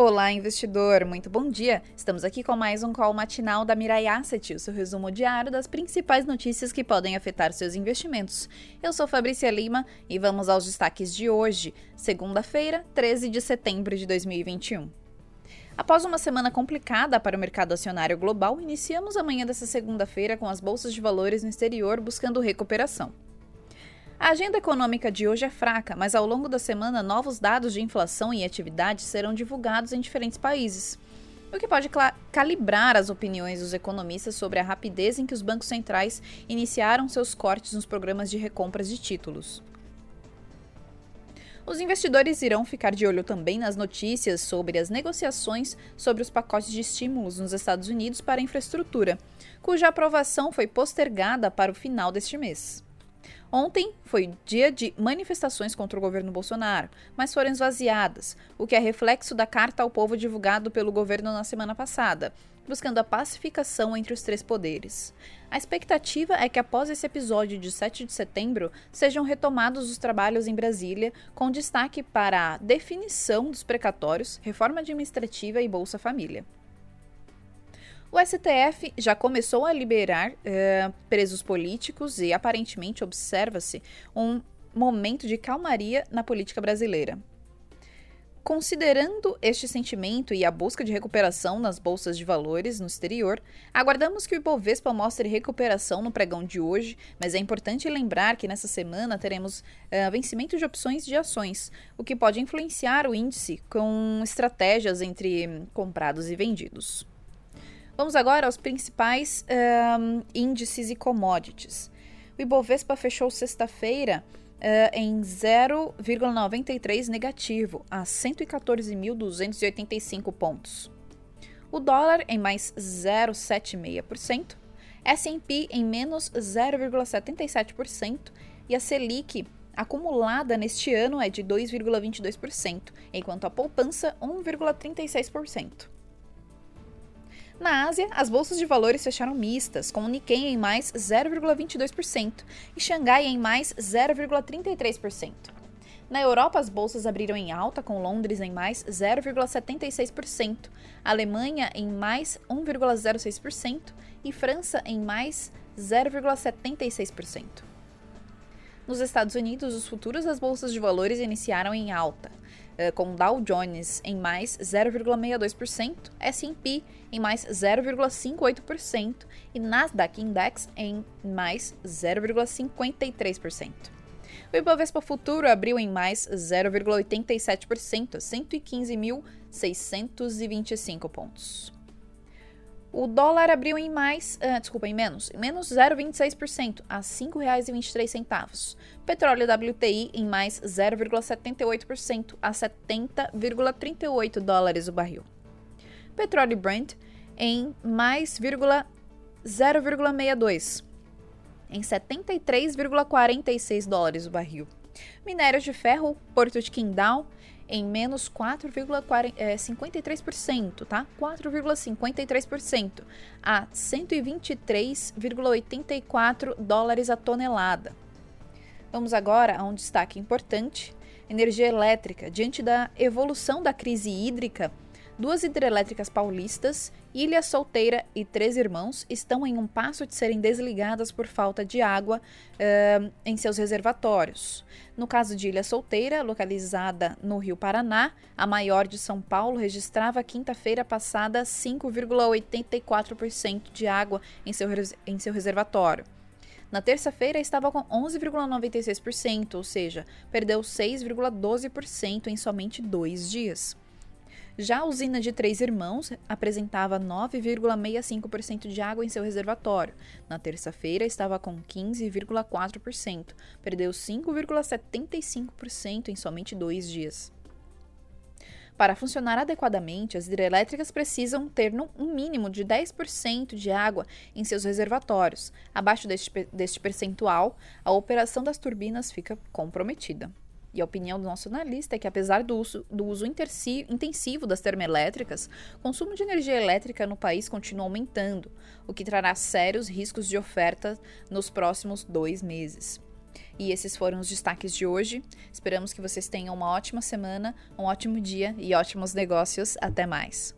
Olá, investidor! Muito bom dia! Estamos aqui com mais um call matinal da Mirai Asset, o seu resumo diário das principais notícias que podem afetar seus investimentos. Eu sou Fabrícia Lima e vamos aos destaques de hoje, segunda-feira, 13 de setembro de 2021. Após uma semana complicada para o mercado acionário global, iniciamos amanhã dessa segunda-feira com as bolsas de valores no exterior buscando recuperação. A agenda econômica de hoje é fraca, mas ao longo da semana novos dados de inflação e atividade serão divulgados em diferentes países, o que pode calibrar as opiniões dos economistas sobre a rapidez em que os bancos centrais iniciaram seus cortes nos programas de recompras de títulos. Os investidores irão ficar de olho também nas notícias sobre as negociações sobre os pacotes de estímulos nos Estados Unidos para a infraestrutura, cuja aprovação foi postergada para o final deste mês. Ontem foi dia de manifestações contra o governo Bolsonaro, mas foram esvaziadas, o que é reflexo da carta ao povo divulgado pelo governo na semana passada, buscando a pacificação entre os três poderes. A expectativa é que após esse episódio de 7 de setembro sejam retomados os trabalhos em Brasília, com destaque para a definição dos precatórios, reforma administrativa e Bolsa Família. O STF já começou a liberar uh, presos políticos e aparentemente observa-se um momento de calmaria na política brasileira. Considerando este sentimento e a busca de recuperação nas bolsas de valores no exterior, aguardamos que o Ibovespa mostre recuperação no pregão de hoje, mas é importante lembrar que nessa semana teremos uh, vencimento de opções de ações, o que pode influenciar o índice com estratégias entre comprados e vendidos. Vamos agora aos principais um, índices e commodities. O Ibovespa fechou sexta-feira uh, em 0,93 negativo, a 114.285 pontos. O dólar em mais 0,76%, S&P em menos 0,77% e a Selic acumulada neste ano é de 2,22%, enquanto a poupança 1,36%. Na Ásia, as bolsas de valores fecharam mistas, com o Nikkei em mais 0,22% e Xangai em mais 0,33%. Na Europa, as bolsas abriram em alta, com Londres em mais 0,76%, Alemanha em mais 1,06% e França em mais 0,76%. Nos Estados Unidos, os futuros das bolsas de valores iniciaram em alta, com Dow Jones em mais 0,62%, S&P em mais 0,58% e Nasdaq Index em mais 0,53%. O Ibovespa Futuro abriu em mais 0,87%, a 115.625 pontos. O dólar abriu em mais, uh, desculpa, em menos, menos 0,26%, a R$ 5,23. Petróleo WTI em mais 0,78%, a 70,38 dólares o barril. Petróleo Brent em mais 0,62, em 73,46 dólares o barril. Minérios de ferro, Porto de Qingdao, em menos 4,53%, é, tá? 4,53% a 123,84 dólares a tonelada. Vamos agora a um destaque importante: energia elétrica. Diante da evolução da crise hídrica, duas hidrelétricas paulistas, Ilha Solteira e Três Irmãos, estão em um passo de serem desligadas por falta de água uh, em seus reservatórios. No caso de Ilha Solteira, localizada no Rio Paraná, a maior de São Paulo registrava quinta-feira passada 5,84% de água em seu, em seu reservatório. Na terça-feira estava com 11,96%, ou seja, perdeu 6,12% em somente dois dias. Já a usina de Três Irmãos apresentava 9,65% de água em seu reservatório. Na terça-feira estava com 15,4%, perdeu 5,75% em somente dois dias. Para funcionar adequadamente, as hidrelétricas precisam ter um mínimo de 10% de água em seus reservatórios. Abaixo deste, deste percentual, a operação das turbinas fica comprometida. E a opinião do nosso analista é que, apesar do uso, do uso intensivo das termoelétricas, o consumo de energia elétrica no país continua aumentando, o que trará sérios riscos de oferta nos próximos dois meses. E esses foram os destaques de hoje. Esperamos que vocês tenham uma ótima semana, um ótimo dia e ótimos negócios. Até mais!